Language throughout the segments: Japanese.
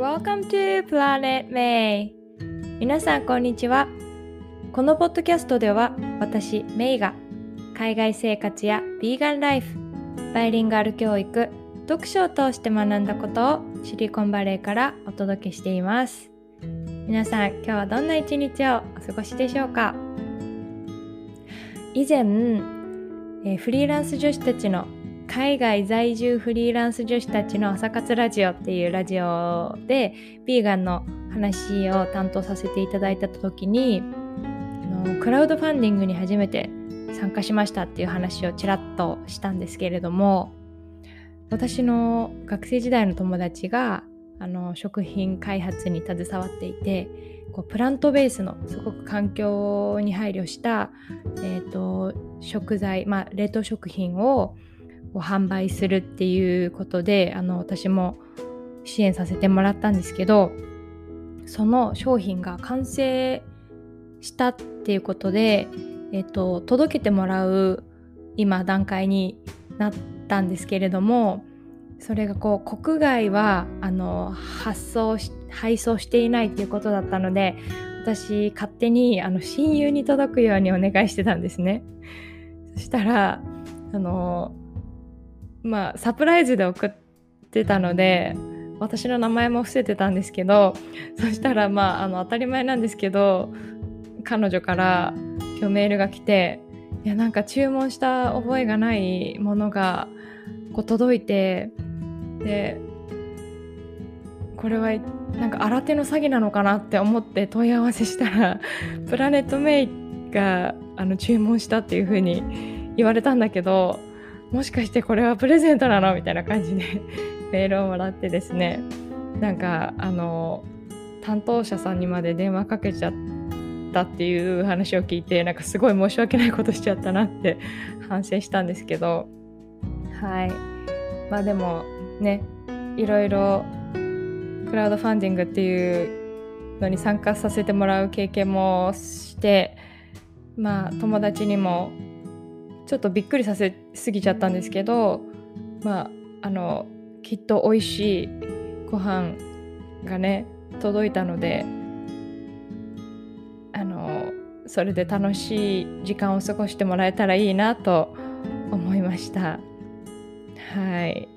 Welcome to Planet May. 皆さんこんにちは。このポッドキャストでは私メイが海外生活やビーガンライフバイリンガル教育読書を通して学んだことをシリコンバレーからお届けしています。皆さん今日はどんな一日をお過ごしでしょうか？以前、えー、フリーランス女子たちの海外在住フリーランス女子たちの朝活ラジオっていうラジオでビーガンの話を担当させていただいた時にあのクラウドファンディングに初めて参加しましたっていう話をちらっとしたんですけれども私の学生時代の友達があの食品開発に携わっていてこうプラントベースのすごく環境に配慮した、えーと食材、まあ、冷凍食品をを販売するっていうことであの私も支援させてもらったんですけどその商品が完成したっていうことで、えっと、届けてもらう今段階になったんですけれどもそれがこう国外はあの発送し配送していないっていうことだったので私勝手にあの親友に届くようにお願いしてたんですね。そしたらあのまあサプライズで送ってたので私の名前も伏せてたんですけどそしたらまああの当たり前なんですけど彼女から今日メールが来ていやなんか注文した覚えがないものがこう届いてでこれはなんか新手の詐欺なのかなって思って問い合わせしたらプラネットメイがあの注文したっていう風に言われたんだけどもしかしてこれはプレゼントなの？みたいな感じで メールをもらってですね。なんかあの担当者さんにまで電話かけちゃったっていう話を聞いてなんかすごい申し訳ないことしちゃったなって 反省したんですけど。はい。まあでもねいろいろクラウドファンディングっていうのに参加させてもらう経験もしてまあ友達にもちょっとびっくりさせすぎちゃったんですけどまああのきっと美味しいご飯がね届いたのであのそれで楽しい時間を過ごしてもらえたらいいなと思いました。はい、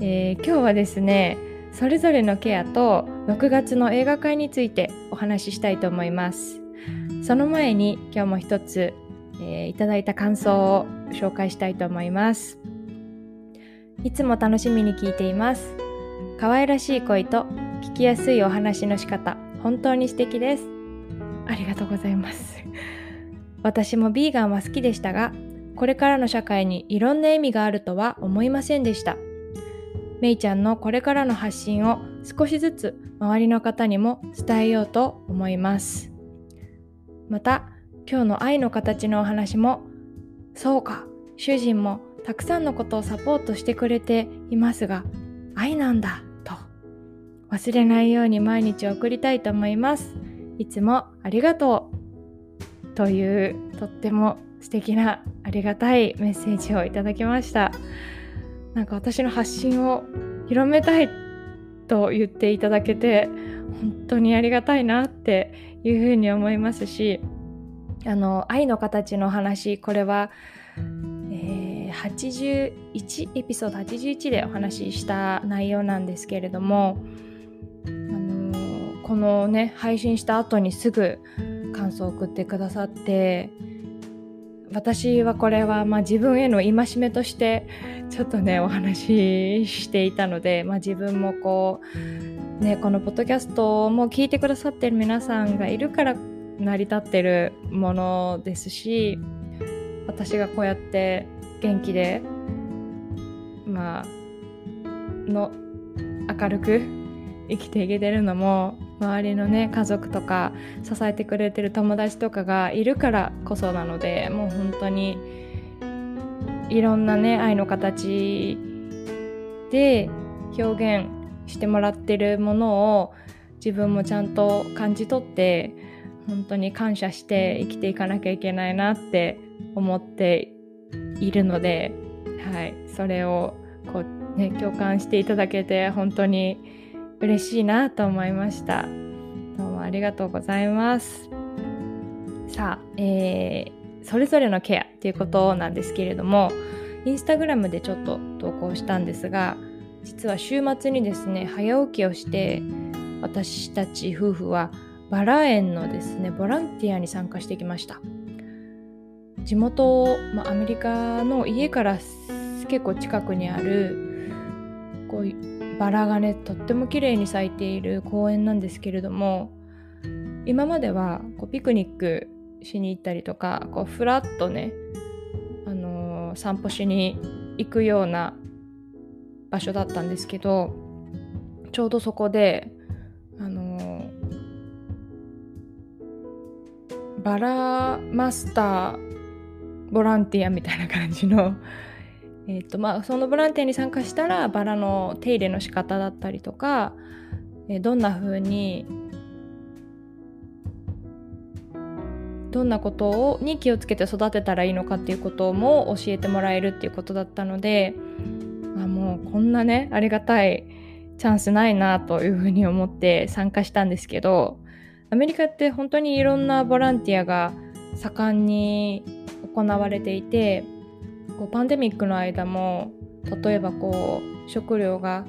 えー、今日はですねそれぞれのケアと6月の映画会についてお話ししたいと思います。その前に今日も一つえー、いただいた感想を紹介したいと思います。いつも楽しみに聞いています。可愛らしい声と聞きやすいお話の仕方、本当に素敵です。ありがとうございます。私もビーガンは好きでしたが、これからの社会にいろんな意味があるとは思いませんでした。めいちゃんのこれからの発信を少しずつ周りの方にも伝えようと思います。また、今日の愛の形のお話もそうか主人もたくさんのことをサポートしてくれていますが愛なんだと忘れないように毎日送りたいと思います。いつもありがとうというとっても素敵なありがたいメッセージをいただきました。なんか私の発信を広めたいと言っていただけて本当にありがたいなっていうふうに思いますしあの愛の形の話これは、えー、81エピソード81でお話しした内容なんですけれども、あのこのね配信した後にすぐ感想を送ってくださって私はこれはまあ自分への戒めとしてちょっとねお話ししていたので、まあ、自分もこうねこのポッドキャストも聞いてくださってる皆さんがいるから成り立ってるものですし私がこうやって元気でまあの明るく生きていけてるのも周りのね家族とか支えてくれてる友達とかがいるからこそなのでもう本当にいろんなね愛の形で表現してもらってるものを自分もちゃんと感じ取って本当に感謝して生きていかなきゃいけないなって思っているので、はい、それをこう、ね、共感していただけて本当に嬉しいなと思いました。どうもありがとうございます。さあ、えー、それぞれのケアっていうことなんですけれどもインスタグラムでちょっと投稿したんですが実は週末にですね早起きをして私たち夫婦はバラ園のですねボランティアに参加してきました。地元、まあ、アメリカの家から結構近くにあるこうバラがねとっても綺麗に咲いている公園なんですけれども今まではこうピクニックしに行ったりとかこうフラッとね、あのー、散歩しに行くような場所だったんですけどちょうどそこでバラマスターボランティアみたいな感じの えーとまあ、そのボランティアに参加したらバラの手入れの仕方だったりとか、えー、どんな風にどんなことをに気をつけて育てたらいいのかっていうことも教えてもらえるっていうことだったので、まあ、もうこんなねありがたいチャンスないなというふうに思って参加したんですけどアメリカって本当にいろんなボランティアが盛んに行われていてこうパンデミックの間も例えばこう食料が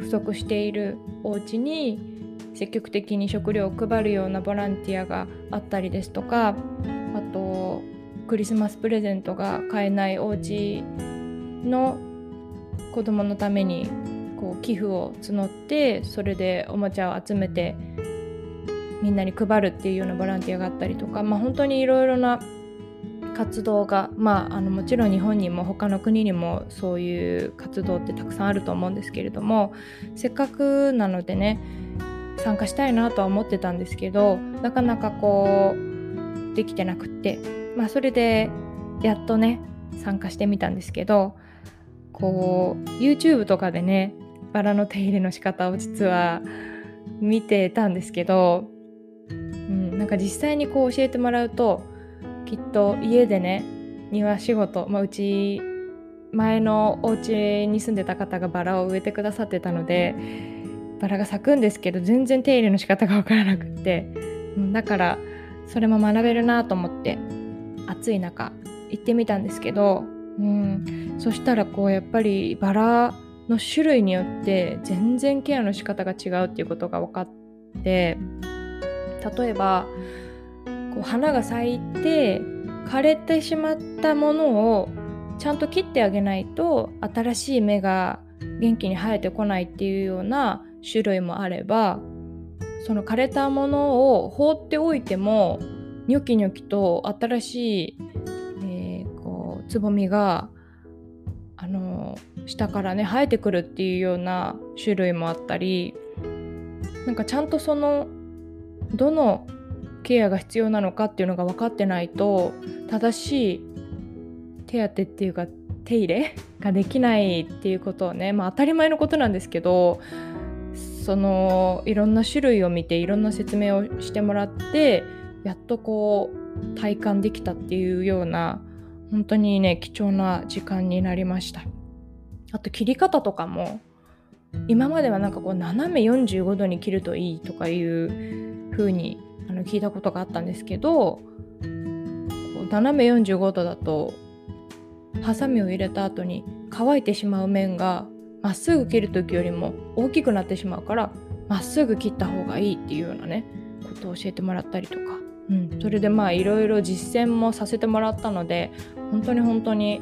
不足しているお家に積極的に食料を配るようなボランティアがあったりですとかあとクリスマスプレゼントが買えないお家の子供のためにこう寄付を募ってそれでおもちゃを集めてみんなに配るっていうようなボランティアがあったりとか、まあ、本当にいろいろな活動が、まあ、あのもちろん日本にも他の国にもそういう活動ってたくさんあると思うんですけれどもせっかくなのでね参加したいなとは思ってたんですけどなかなかこうできてなくって、まあ、それでやっとね参加してみたんですけどこう YouTube とかでねバラの手入れの仕方を実は見てたんですけど、うん、なんか実際にこう教えてもらうときっと家でね庭仕事、まあ、うち前のお家に住んでた方がバラを植えてくださってたのでバラが咲くんですけど全然手入れの仕方が分からなくってうんだからそれも学べるなと思って暑い中行ってみたんですけど、うん、そしたらこうやっぱりバラの種類によって全然ケアの仕方が違うっていうことが分かって例えばこう花が咲いて枯れてしまったものをちゃんと切ってあげないと新しい芽が元気に生えてこないっていうような種類もあればその枯れたものを放っておいてもニョキニョキと新しい、えー、こうつぼみがあの下からね生えてくるっていうような種類もあったりなんかちゃんとそのどのケアが必要なのかっていうのが分かってないと正しい手当っていうか手入れができないっていうことをねまあ当たり前のことなんですけどそのいろんな種類を見ていろんな説明をしてもらってやっとこう体感できたっていうような本当にね貴重な時間になりました。あと切り方とかも今まではなんかこう斜め45度に切るといいとかいう風にあの聞いたことがあったんですけど斜め45度だとハサミを入れた後に乾いてしまう面がまっすぐ切る時よりも大きくなってしまうからまっすぐ切った方がいいっていうようなねことを教えてもらったりとか、うん、それでまあいろいろ実践もさせてもらったので本当に本当に、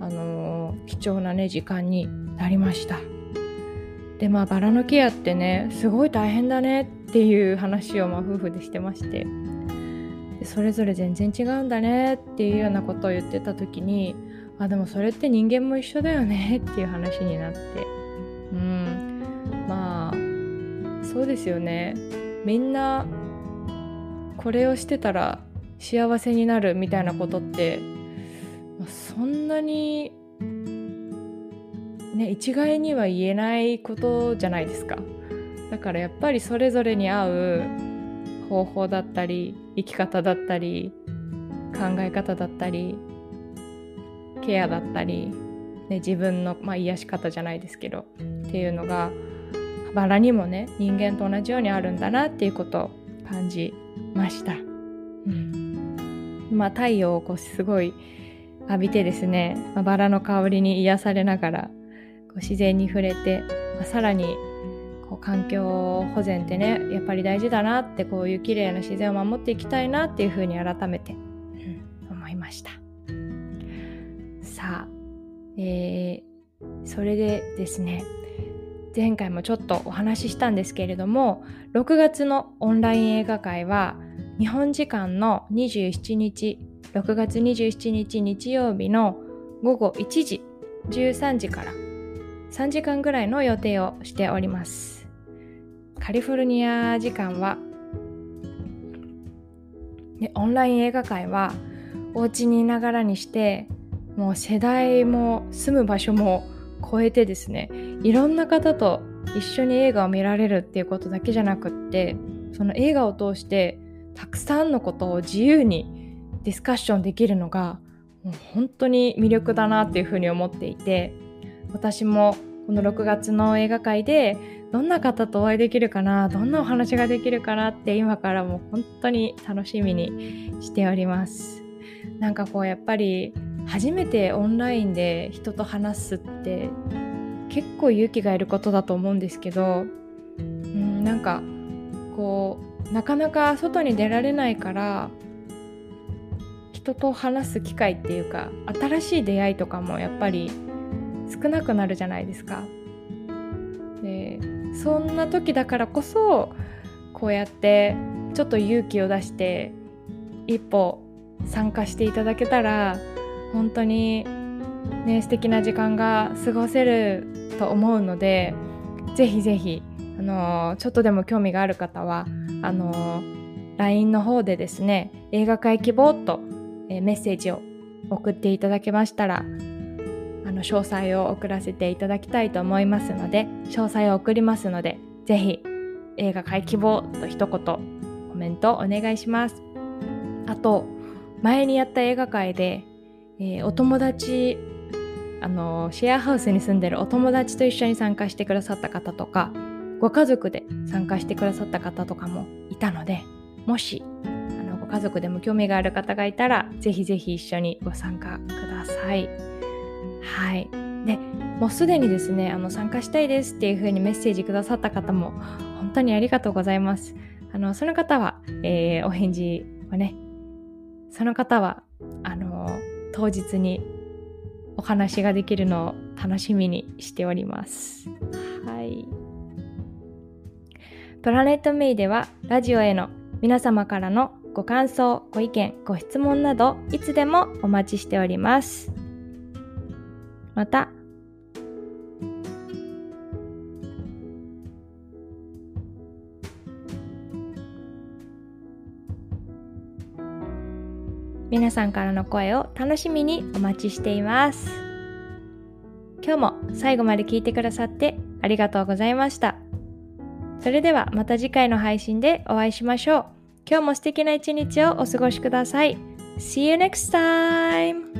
あのー、貴重なね時間になりました。でまあバラのケアってねすごい大変だねっていう話をまあ夫婦でしてまして。それぞれ全然違うんだねっていうようなことを言ってた時にあでもそれって人間も一緒だよねっていう話になって。うん。まあそうですよね。みんなこれをしてたら幸せになるみたいなことってそんなにね一概には言えないことじゃないですかだからやっぱりそれぞれに合う方法だったり生き方だったり考え方だったりケアだったり、ね、自分の、まあ、癒し方じゃないですけどっていうのがバラにもね人間と同じようにあるんだなっていうことを感じました。うん、まあ太陽をこうすごい浴びてですね、まあ、バラの香りに癒されながらこう自然に触れて、まあ、さらにこう環境保全ってねやっぱり大事だなってこういう綺麗な自然を守っていきたいなっていうふうに改めて、うん、思いました。さあ、えー、それでですね前回もちょっとお話ししたんですけれども6月のオンライン映画会は日本時間の27日6月27日日曜日の午後1時13時から3時間ぐらいの予定をしております。カリフォルニア時間はでオンライン映画会はお家にいながらにしてもう世代も住む場所も超えてですねいろんな方と一緒に映画を見られるっていうことだけじゃなくってその映画を通してたくさんのことを自由にディスカッションできるのがもう本当に魅力だなっていうふうに思っていて私もこの6月の映画界でどんな方とお会いできるかなどんなお話ができるかなって今からも本当に楽しみにしております。なんかこうやっぱり初めてオンラインで人と話すって結構勇気がいることだと思うんですけどうんなんかこうなかなか外に出られないから人と話す機会っていうか新しい出会いとかもやっぱり少なくなるじゃないですか。でそんな時だからこそこうやってちょっと勇気を出して一歩参加していただけたら本当にね素敵な時間が過ごせると思うのでぜひぜひあのちょっとでも興味がある方はあの LINE の方でですね映画会希望と、えメッセージを送っていただけましたらあの詳細を送らせていただきたいと思いますので詳細を送りますのでぜひ映画会希望と一言コメントお願いします。あと前にやった映画会でえー、お友達あのシェアハウスに住んでるお友達と一緒に参加してくださった方とかご家族で参加してくださった方とかもいたのでもし家族でも興味がある方がいたらぜひぜひ一緒にご参加ください。はい。で、もうすでにですね、あの参加したいですっていう風にメッセージくださった方も本当にありがとうございます。あの、その方は、えー、お返事をね、その方は、あの当日にお話ができるのを楽しみにしております。はい。プラネットメイではラジオへの皆様からのご感想、ご意見、ご質問などいつでもお待ちしております。また、皆さんからの声を楽しみにお待ちしています。今日も最後まで聞いてくださってありがとうございました。それではまた次回の配信でお会いしましょう。今日も素敵な一日をお過ごしください。See you next time!